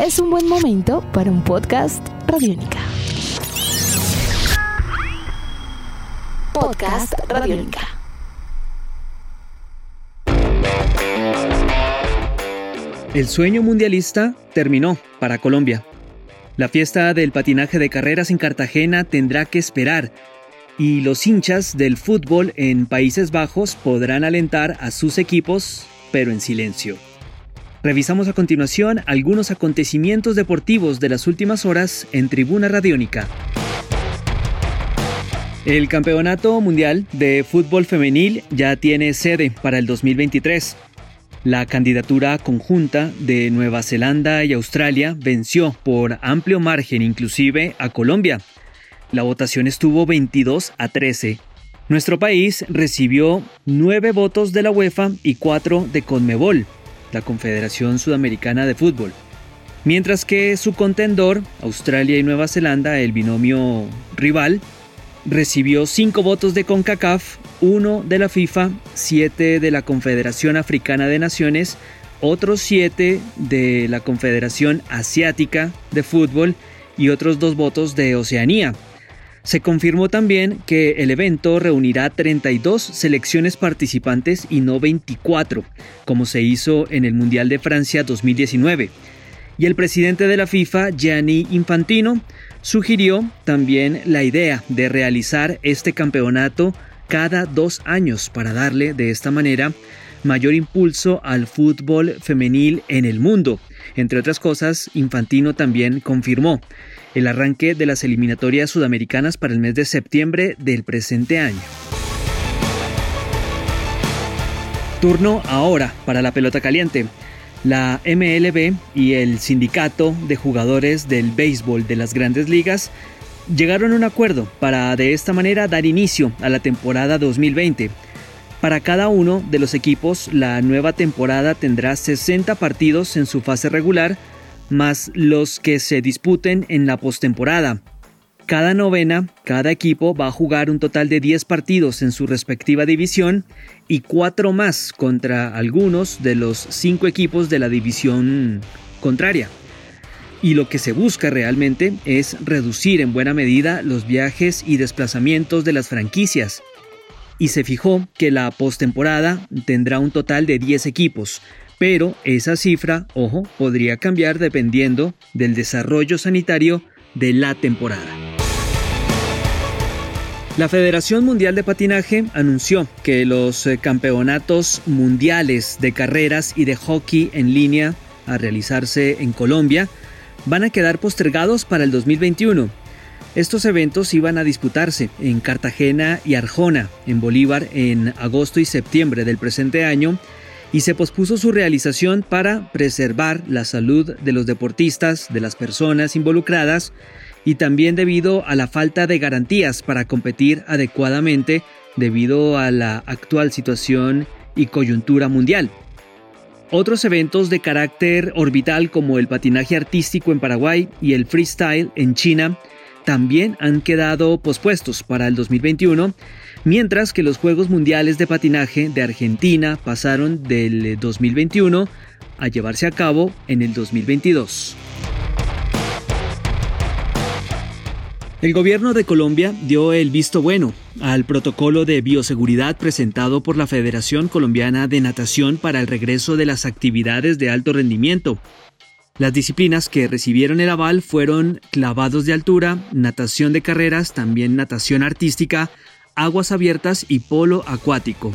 es un buen momento para un podcast Radiónica. Podcast Radiónica. El sueño mundialista terminó para Colombia. La fiesta del patinaje de carreras en Cartagena tendrá que esperar y los hinchas del fútbol en Países Bajos podrán alentar a sus equipos, pero en silencio. Revisamos a continuación algunos acontecimientos deportivos de las últimas horas en Tribuna Radiónica. El Campeonato Mundial de Fútbol Femenil ya tiene sede para el 2023. La candidatura conjunta de Nueva Zelanda y Australia venció por amplio margen inclusive a Colombia. La votación estuvo 22 a 13. Nuestro país recibió 9 votos de la UEFA y 4 de Conmebol, la Confederación Sudamericana de Fútbol. Mientras que su contendor, Australia y Nueva Zelanda, el binomio rival, recibió 5 votos de CONCACAF, 1 de la FIFA, 7 de la Confederación Africana de Naciones, otros 7 de la Confederación Asiática de Fútbol y otros 2 votos de Oceanía. Se confirmó también que el evento reunirá 32 selecciones participantes y no 24, como se hizo en el Mundial de Francia 2019. Y el presidente de la FIFA, Gianni Infantino, sugirió también la idea de realizar este campeonato cada dos años para darle de esta manera mayor impulso al fútbol femenil en el mundo. Entre otras cosas, Infantino también confirmó el arranque de las eliminatorias sudamericanas para el mes de septiembre del presente año. Turno ahora para la pelota caliente. La MLB y el sindicato de jugadores del béisbol de las grandes ligas llegaron a un acuerdo para de esta manera dar inicio a la temporada 2020. Para cada uno de los equipos, la nueva temporada tendrá 60 partidos en su fase regular, más los que se disputen en la postemporada. Cada novena, cada equipo va a jugar un total de 10 partidos en su respectiva división y 4 más contra algunos de los 5 equipos de la división contraria. Y lo que se busca realmente es reducir en buena medida los viajes y desplazamientos de las franquicias. Y se fijó que la postemporada tendrá un total de 10 equipos, pero esa cifra, ojo, podría cambiar dependiendo del desarrollo sanitario de la temporada. La Federación Mundial de Patinaje anunció que los eh, campeonatos mundiales de carreras y de hockey en línea a realizarse en Colombia van a quedar postergados para el 2021. Estos eventos iban a disputarse en Cartagena y Arjona, en Bolívar, en agosto y septiembre del presente año, y se pospuso su realización para preservar la salud de los deportistas, de las personas involucradas, y también debido a la falta de garantías para competir adecuadamente debido a la actual situación y coyuntura mundial. Otros eventos de carácter orbital como el patinaje artístico en Paraguay y el freestyle en China también han quedado pospuestos para el 2021, mientras que los Juegos Mundiales de Patinaje de Argentina pasaron del 2021 a llevarse a cabo en el 2022. El gobierno de Colombia dio el visto bueno al protocolo de bioseguridad presentado por la Federación Colombiana de Natación para el regreso de las actividades de alto rendimiento. Las disciplinas que recibieron el aval fueron clavados de altura, natación de carreras, también natación artística, aguas abiertas y polo acuático.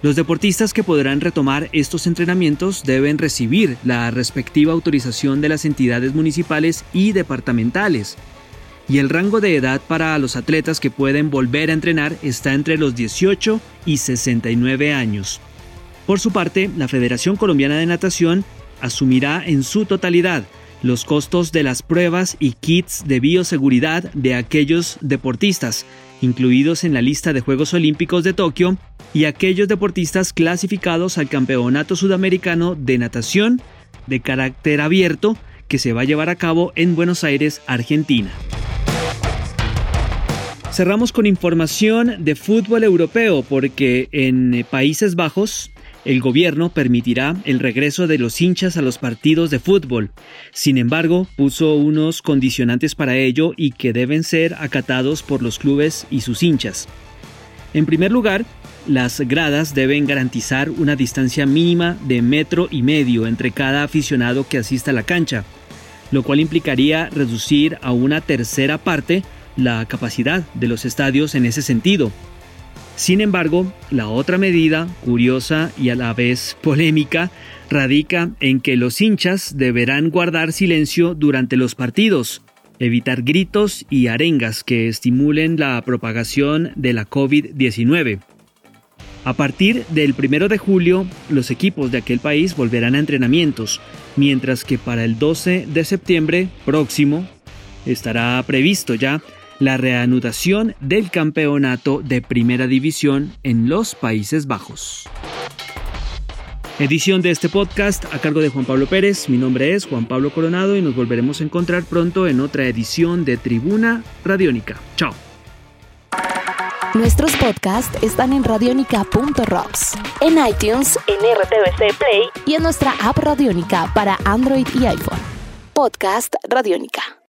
Los deportistas que podrán retomar estos entrenamientos deben recibir la respectiva autorización de las entidades municipales y departamentales y el rango de edad para los atletas que pueden volver a entrenar está entre los 18 y 69 años. Por su parte, la Federación Colombiana de Natación asumirá en su totalidad los costos de las pruebas y kits de bioseguridad de aquellos deportistas incluidos en la lista de Juegos Olímpicos de Tokio y aquellos deportistas clasificados al Campeonato Sudamericano de Natación de carácter abierto que se va a llevar a cabo en Buenos Aires, Argentina. Cerramos con información de fútbol europeo porque en Países Bajos el gobierno permitirá el regreso de los hinchas a los partidos de fútbol. Sin embargo, puso unos condicionantes para ello y que deben ser acatados por los clubes y sus hinchas. En primer lugar, las gradas deben garantizar una distancia mínima de metro y medio entre cada aficionado que asista a la cancha, lo cual implicaría reducir a una tercera parte la capacidad de los estadios en ese sentido. Sin embargo, la otra medida, curiosa y a la vez polémica, radica en que los hinchas deberán guardar silencio durante los partidos, evitar gritos y arengas que estimulen la propagación de la COVID-19. A partir del 1 de julio, los equipos de aquel país volverán a entrenamientos, mientras que para el 12 de septiembre próximo estará previsto ya la reanudación del campeonato de Primera División en los Países Bajos. Edición de este podcast a cargo de Juan Pablo Pérez. Mi nombre es Juan Pablo Coronado y nos volveremos a encontrar pronto en otra edición de Tribuna Radiónica. Chao. Nuestros podcasts están en radionica.rocks, en iTunes, en RTVC Play y en nuestra app Radionica para Android y iPhone. Podcast Radionica.